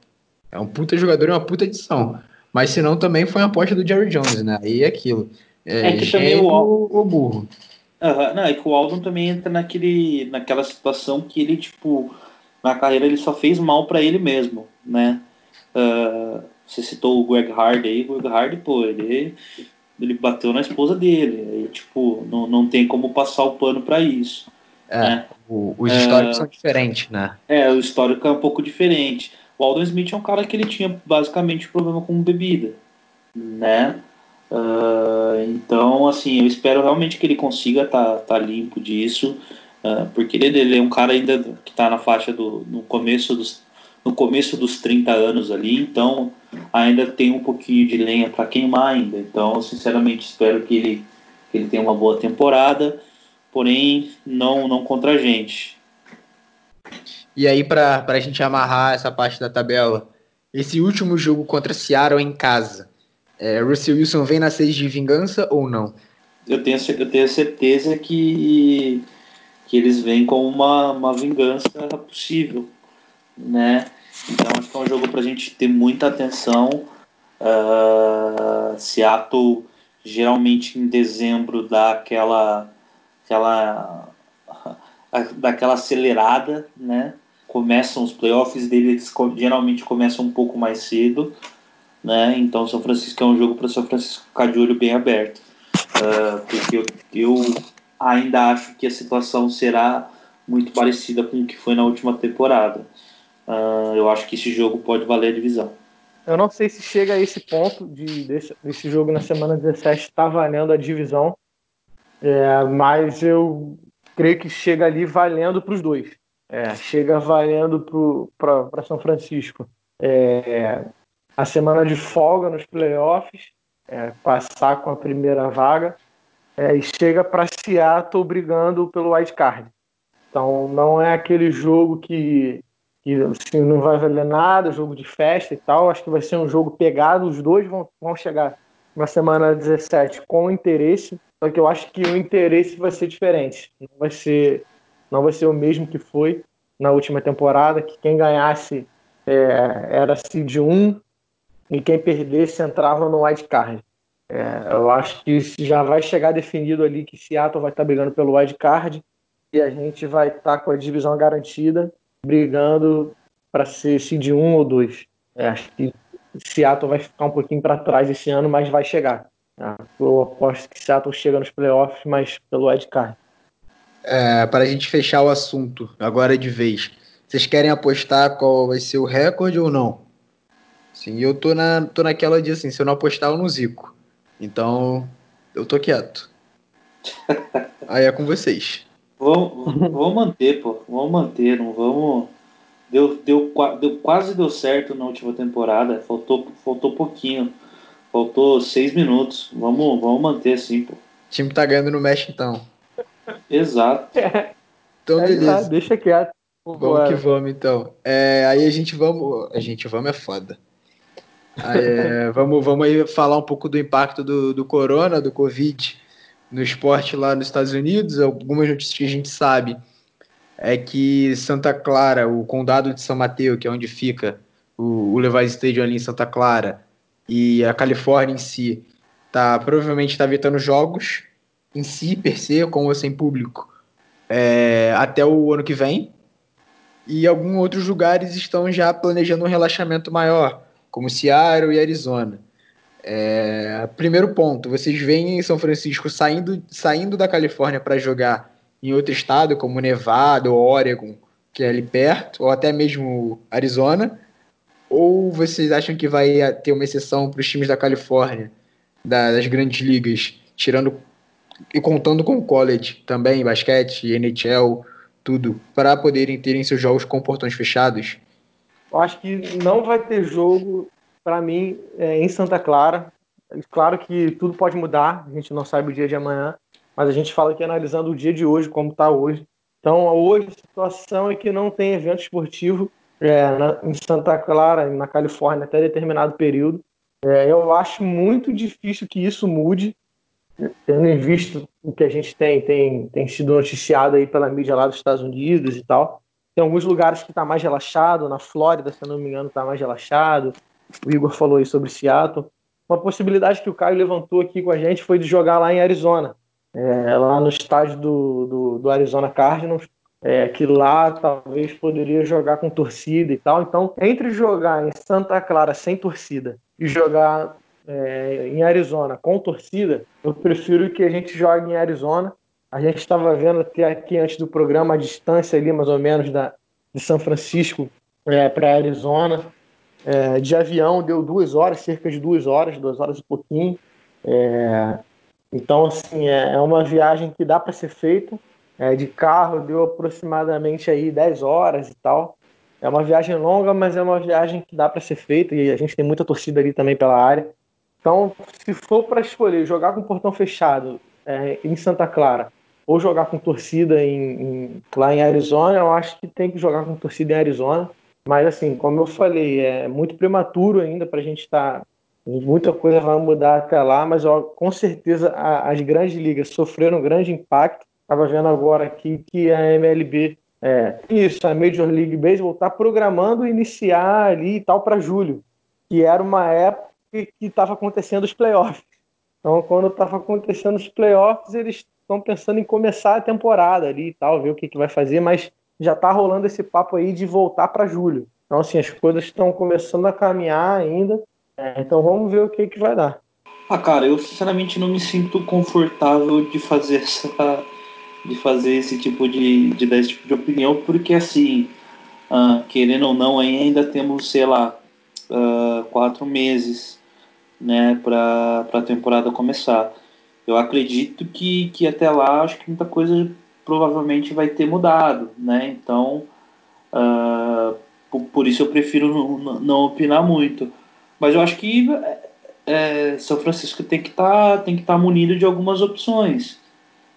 É um puta jogador e uma puta edição. Mas se não, também foi uma aposta do Jerry Jones, né? Aí é aquilo. É, é que também o, o burro. Uhum. Não, é que o Aldon também entra naquele, naquela situação que ele, tipo, na carreira ele só fez mal para ele mesmo, né? Uh, você citou o Greg Hardy aí, o Greg Hardy, pô, ele, ele bateu na esposa dele, e, tipo, não, não tem como passar o pano para isso. É, né? o, os históricos uh, são diferentes, né? É, o histórico é um pouco diferente. O Alden Smith é um cara que ele tinha basicamente problema com bebida, né? Uh, então, assim, eu espero realmente que ele consiga estar tá, tá limpo disso, uh, porque ele, ele, é um cara ainda que está na faixa do no começo dos no começo dos 30 anos ali, então ainda tem um pouquinho de lenha para queimar ainda. Então, sinceramente, espero que ele, que ele tenha uma boa temporada, porém não não contra a gente. E aí, para a gente amarrar essa parte da tabela, esse último jogo contra Seattle em casa, é, Russell Wilson vem na sede de vingança ou não? Eu tenho, eu tenho certeza que, que eles vêm com uma, uma vingança possível, né? Então acho que é um jogo para a gente ter muita atenção. Uh, Seattle geralmente em dezembro dá aquela, aquela daquela acelerada, né? Começam os playoffs deles geralmente começam um pouco mais cedo né? Então São Francisco é um jogo para São Francisco ficar de olho bem aberto, uh, porque eu, eu, ainda acho que a situação será muito parecida com o que foi na última temporada. Uh, eu acho que esse jogo pode valer a divisão. Eu não sei se chega a esse ponto de desse, desse jogo na semana 17 estar tá valendo a divisão, é, mas eu creio que chega ali valendo para os dois. É, chega valendo para São Francisco. É, a semana de folga nos playoffs, é, passar com a primeira vaga, é, e chega para Seattle brigando pelo wild card. Então não é aquele jogo que, que assim, não vai valer nada, jogo de festa e tal. Acho que vai ser um jogo pegado, os dois vão, vão chegar na semana 17 com interesse, só que eu acho que o interesse vai ser diferente. Não vai ser, não vai ser o mesmo que foi na última temporada, que quem ganhasse é, era seed 1 e quem perdesse entrava no wild card. É, eu acho que já vai chegar definido ali que Seattle vai estar tá brigando pelo wild card e a gente vai estar tá com a divisão garantida, brigando para ser seed 1 ou 2. É, acho que Seattle vai ficar um pouquinho para trás esse ano, mas vai chegar. É, eu aposto que Seattle chega nos playoffs, mas pelo wild card. É, para a gente fechar o assunto, agora de vez, vocês querem apostar qual vai ser o recorde ou não? Sim, eu tô, na, tô naquela de assim, se eu não apostar, eu não zico. Então, eu tô quieto. Aí é com vocês. Vamos, vamos manter, pô. Vamos manter, não vamos. Deu, deu, deu, quase deu certo na última temporada. Faltou, faltou pouquinho. Faltou seis minutos. Vamos, vamos manter assim, pô. O time tá ganhando no Mesh então. Exato. Então, é, beleza. deixa quieto. Vamos que vamos, então. É, aí a gente vamos. A gente vamos é foda. É, vamos, vamos aí falar um pouco do impacto do, do corona, do Covid no esporte lá nos Estados Unidos. Algumas notícias que a gente sabe é que Santa Clara, o condado de São Mateus, que é onde fica o, o Levi's Stadium ali em Santa Clara, e a Califórnia em si, tá, provavelmente está vetando jogos em si, per se, com ou sem público, é, até o ano que vem. E alguns outros lugares estão já planejando um relaxamento maior como Seattle e Arizona. É, primeiro ponto, vocês veem em São Francisco saindo, saindo da Califórnia para jogar em outro estado, como Nevada ou Oregon, que é ali perto, ou até mesmo Arizona? Ou vocês acham que vai ter uma exceção para os times da Califórnia, das grandes ligas, tirando e contando com o college também, basquete, NHL, tudo, para poderem terem seus jogos com portões fechados? Eu acho que não vai ter jogo, para mim, é, em Santa Clara. Claro que tudo pode mudar, a gente não sabe o dia de amanhã, mas a gente fala aqui analisando o dia de hoje, como está hoje. Então, hoje a situação é que não tem evento esportivo é, na, em Santa Clara, na Califórnia, até determinado período. É, eu acho muito difícil que isso mude, tendo em vista o que a gente tem, tem, tem sido noticiado aí pela mídia lá dos Estados Unidos e tal. Tem alguns lugares que está mais relaxado, na Flórida, se não me engano, está mais relaxado. O Igor falou aí sobre Seattle. Uma possibilidade que o Caio levantou aqui com a gente foi de jogar lá em Arizona, é, lá no estádio do, do, do, Arizona Cardinals. é, que lá talvez poderia jogar com torcida e tal. Então, entre jogar em Santa Clara sem torcida e jogar é, em Arizona com torcida, eu prefiro que a gente jogue em Arizona. A gente estava vendo até aqui antes do programa a distância ali, mais ou menos, da, de São Francisco é, para Arizona. É, de avião deu duas horas, cerca de duas horas, duas horas e pouquinho. É, então, assim, é, é uma viagem que dá para ser feita. É, de carro deu aproximadamente aí 10 horas e tal. É uma viagem longa, mas é uma viagem que dá para ser feita e a gente tem muita torcida ali também pela área. Então, se for para escolher jogar com portão fechado é, em Santa Clara ou jogar com torcida em, em, lá em Arizona, eu acho que tem que jogar com torcida em Arizona. Mas, assim, como eu falei, é muito prematuro ainda para a gente estar. Tá, muita coisa vai mudar até lá, mas ó, com certeza a, as grandes ligas sofreram um grande impacto. Estava vendo agora aqui que a MLB, é, isso, a Major League Baseball está programando iniciar ali e tal para julho, que era uma época que estava acontecendo os playoffs. Então, quando estava acontecendo os playoffs, eles estão pensando em começar a temporada ali e tal, ver o que, que vai fazer, mas já está rolando esse papo aí de voltar para julho. Então, assim, as coisas estão começando a caminhar ainda. É, então, vamos ver o que, que vai dar. Ah, cara, eu sinceramente não me sinto confortável de fazer essa, de fazer esse tipo de, de dar esse tipo de opinião, porque assim, uh, querendo ou não, ainda temos, sei lá, uh, quatro meses né, para a temporada começar. Eu acredito que, que até lá acho que muita coisa provavelmente vai ter mudado, né? Então, uh, por, por, isso eu prefiro não, não, opinar muito. Mas eu acho que é, São Francisco tem que estar tá, estar tá munido de algumas opções,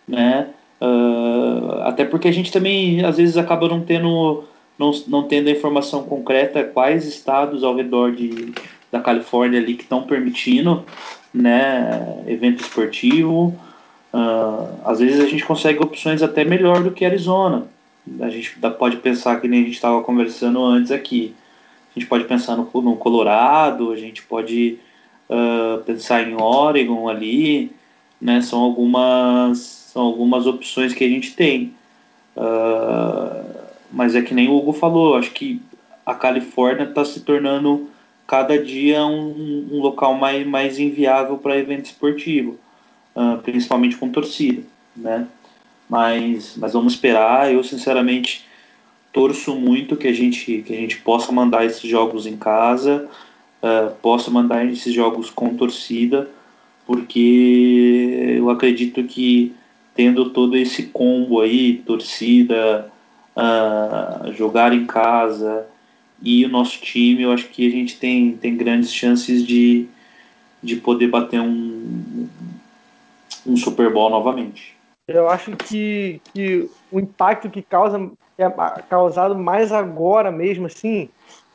né? Uh, até porque a gente também às vezes acaba não tendo não, não tendo a informação concreta quais estados ao redor de, da Califórnia ali que estão permitindo né, evento esportivo. Uh, às vezes a gente consegue opções até melhor do que Arizona. A gente pode pensar que nem a gente estava conversando antes aqui. A gente pode pensar no, no Colorado, a gente pode uh, pensar em Oregon ali, né? São algumas, são algumas opções que a gente tem. Uh, mas é que nem o Hugo falou, acho que a Califórnia está se tornando cada dia um, um local mais, mais inviável para evento esportivo, uh, principalmente com torcida, né? Mas, mas vamos esperar. Eu sinceramente torço muito que a gente que a gente possa mandar esses jogos em casa, uh, possa mandar esses jogos com torcida, porque eu acredito que tendo todo esse combo aí, torcida, uh, jogar em casa, e o nosso time, eu acho que a gente tem, tem grandes chances de, de poder bater um, um Super Bowl novamente. Eu acho que, que o impacto que causa é causado mais agora mesmo, assim,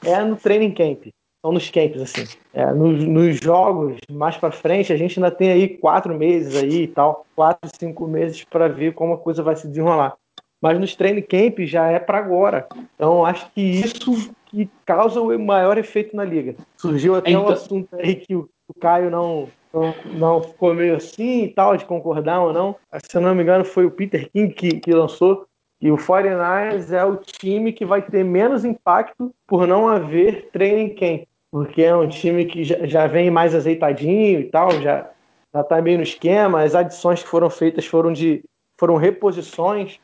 é no training camp. São nos camps, assim. É, nos, nos jogos, mais para frente, a gente ainda tem aí quatro meses aí e tal, quatro, cinco meses para ver como a coisa vai se desenrolar. Mas nos training camps já é para agora. Então acho que isso que causa o maior efeito na liga. Surgiu até então... um assunto aí que o, o Caio não, não, não, ficou meio assim e tal, de concordar ou não. Se eu não me engano, foi o Peter King que, que lançou. E o 49ers é o time que vai ter menos impacto por não haver training camp. Porque é um time que já, já vem mais azeitadinho e tal, já, já tá bem no esquema. As adições que foram feitas foram de foram reposições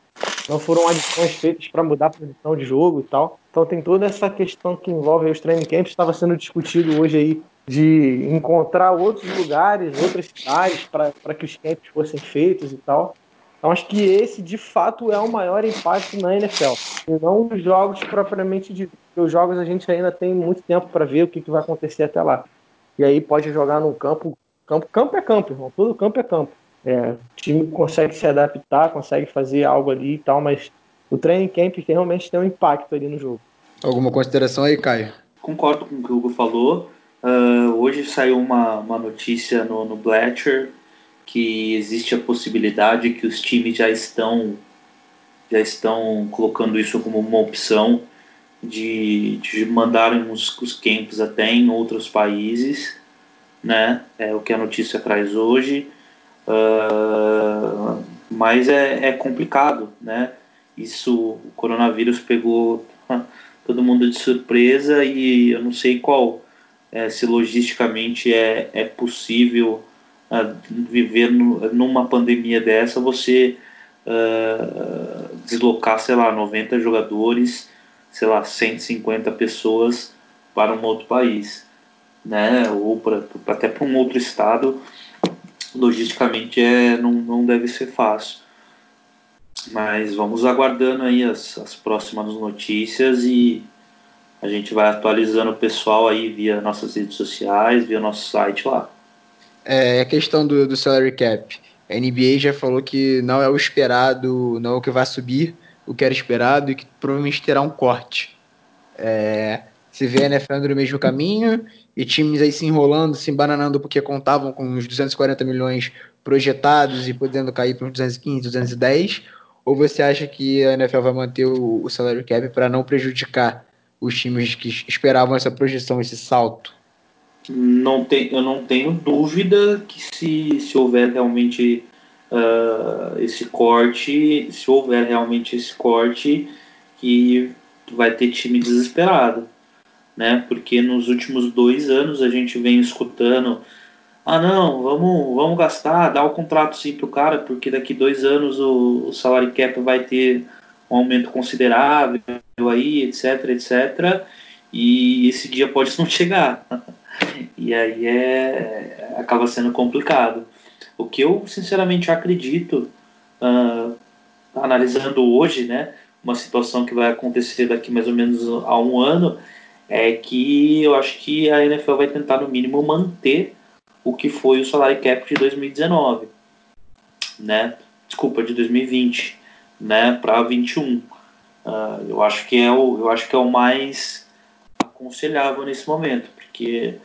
não foram adições feitas para mudar a posição de jogo e tal. Então tem toda essa questão que envolve os training camps, estava sendo discutido hoje aí de encontrar outros lugares, outras cidades para que os camps fossem feitos e tal. Então acho que esse de fato é o maior impacto na NFL. E não os jogos propriamente de. Os jogos a gente ainda tem muito tempo para ver o que, que vai acontecer até lá. E aí pode jogar num campo. Campo, campo é campo, irmão. Todo campo é campo. É, o time consegue se adaptar, consegue fazer algo ali e tal, mas o training camp realmente tem um impacto ali no jogo. Alguma consideração aí, Caio? Concordo com o que o Hugo falou. Uh, hoje saiu uma, uma notícia no, no Bletcher que existe a possibilidade que os times já estão já estão colocando isso como uma opção de, de mandarem os, os camps até em outros países, né? É o que a notícia traz hoje. Uh, mas é, é, complicado, né? isso, o coronavírus pegou todo mundo de surpresa e eu não sei qual, é, se logisticamente é, é possível uh, viver no, numa pandemia dessa, você uh, deslocar, sei lá, 90 jogadores, sei lá, 150 pessoas para um outro país, né? Ou pra, até para um outro estado, logisticamente é, não, não deve ser fácil. Mas vamos aguardando aí as, as próximas notícias e a gente vai atualizando o pessoal aí via nossas redes sociais, via nosso site lá. É a questão do, do salary cap. A NBA já falou que não é o esperado, não é o que vai subir, o que era esperado e que provavelmente terá um corte. É, se vê a NFL no mesmo caminho e times aí se enrolando, se embananando porque contavam com uns 240 milhões projetados e podendo cair para uns 215, 210, ou você acha que a NFL vai manter o, o salary cap para não prejudicar os times que esperavam essa projeção, esse salto? Não tem, eu não tenho dúvida que se, se houver realmente uh, esse corte, se houver realmente esse corte, que vai ter time desesperado, né? Porque nos últimos dois anos a gente vem escutando, ah não, vamos, vamos gastar, dar o contrato sim pro cara, porque daqui dois anos o, o salário cap vai ter um aumento considerável aí, etc, etc. E esse dia pode não chegar. e aí é, acaba sendo complicado. O que eu sinceramente acredito, uh, analisando hoje, né, uma situação que vai acontecer daqui mais ou menos a um ano, é que eu acho que a NFL vai tentar no mínimo manter o que foi o salário cap de 2019, né? Desculpa, de 2020, né, para 21. Uh, eu acho que é o, eu acho que é o mais aconselhável nesse momento, porque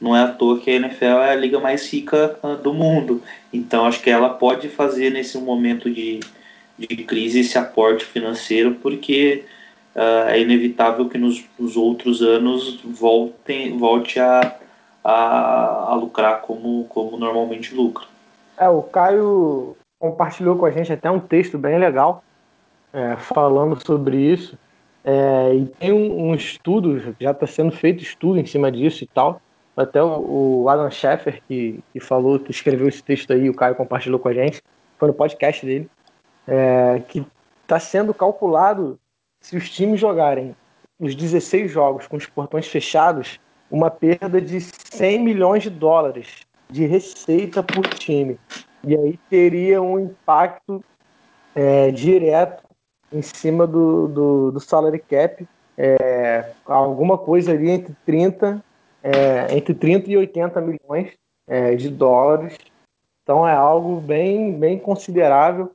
não é à toa que a NFL é a liga mais rica uh, do mundo. Então acho que ela pode fazer nesse momento de, de crise esse aporte financeiro, porque uh, é inevitável que nos, nos, outros anos voltem, volte a, a, a lucrar como, como normalmente lucra. É, o Caio compartilhou com a gente até um texto bem legal é, falando sobre isso. É, e tem um, um estudo, já está sendo feito estudo em cima disso e tal. Até o, o Adam Scheffer, que, que falou, que escreveu esse texto aí, o Caio compartilhou com a gente, foi no podcast dele, é, que está sendo calculado se os times jogarem os 16 jogos com os portões fechados, uma perda de 100 milhões de dólares de receita por time. E aí teria um impacto é, direto em cima do, do, do salary cap, é, alguma coisa ali entre 30, é, entre 30 e 80 milhões é, de dólares. Então é algo bem, bem considerável.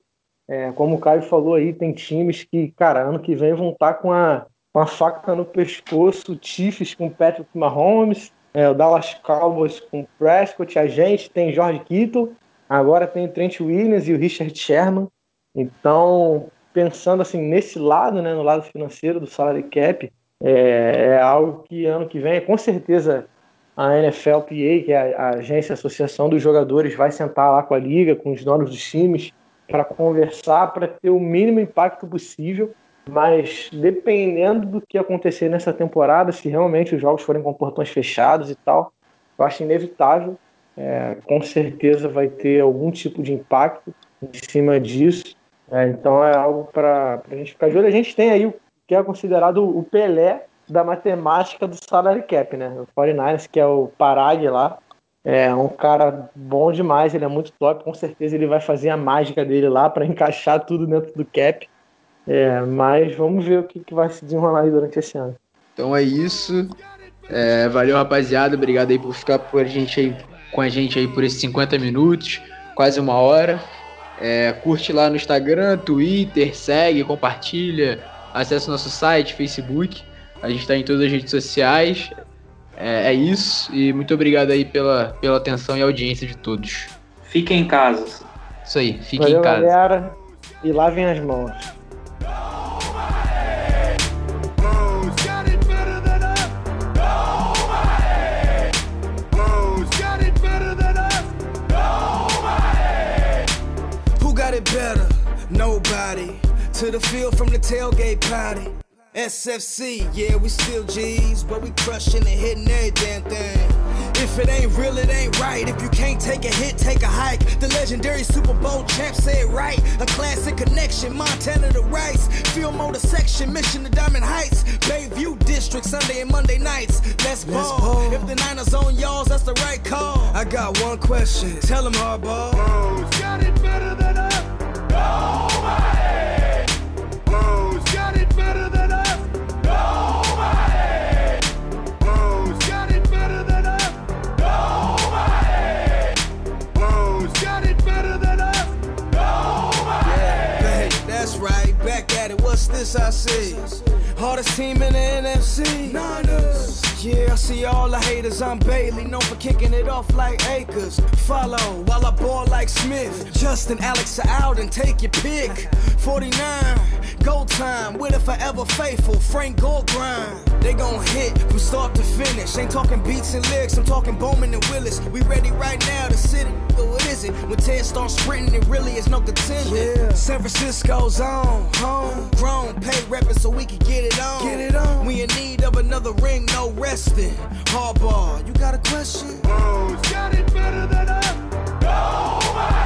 É, como o Caio falou aí, tem times que, cara, ano que vem vão estar com a, com a faca no pescoço, o Chiefs com Patrick Mahomes, é, o Dallas Cowboys com Prescott, a gente tem George Kittle, agora tem o Trent Williams e o Richard Sherman. Então, pensando assim nesse lado, né, no lado financeiro do salary cap, é, é, algo que ano que vem, com certeza, a NFLPA, que é a, a agência, a associação dos jogadores, vai sentar lá com a liga, com os donos dos times, para conversar, para ter o mínimo impacto possível. Mas dependendo do que acontecer nessa temporada, se realmente os jogos forem com portões fechados e tal, eu acho inevitável. É, com certeza vai ter algum tipo de impacto em cima disso. É, então é algo para a gente ficar de olho. A gente tem aí o que é considerado o Pelé da matemática do salary cap, né? O 49ers, que é o Parag lá, é um cara bom demais, ele é muito top, com certeza ele vai fazer a mágica dele lá para encaixar tudo dentro do cap. É, mas vamos ver o que, que vai se desenrolar aí durante esse ano. Então é isso. É, valeu, rapaziada. Obrigado aí por ficar por a gente aí, com a gente aí por esses 50 minutos, quase uma hora. É, curte lá no Instagram, Twitter, segue, compartilha, acessa o nosso site, Facebook. A gente está em todas as redes sociais. É, é, isso. E muito obrigado aí pela, pela atenção e audiência de todos. Fiquem em casa. Isso aí, fiquem em casa. galera. E lavem as mãos. To the field from the tailgate party. SFC, yeah, we still G's, but we crushing and hitting every damn thing. If it ain't real, it ain't right. If you can't take a hit, take a hike. The legendary Super Bowl champ said right. A classic connection, Montana to Rice. Field motor section, mission to Diamond Heights. Bayview District, Sunday and Monday nights. Let's ball. ball. If the Niners on y'all, that's the right call. I got one question. Tell them hardball. Who's got it better than us? Nobody. This I see? Hardest team in the NFC. Niners. Yeah, I see all the haters. I'm Bailey, known for kicking it off like Acres. Follow while I ball like Smith. Justin, Alex, are out and take your pick. 49, go time, with a forever faithful. Frank Gore grind. They gon' hit from start to finish. Ain't talking beats and lyrics, I'm talking Bowman and Willis. We ready right now to sit it. What is it? When Ted starts sprinting, it really is no contender. Yeah. San Francisco's on, home, grown, pay reppin' so we can get it on. Get it on. We in need of another ring, no Preston, Harbaugh, you got a question? Who's got it better than us? Nobody!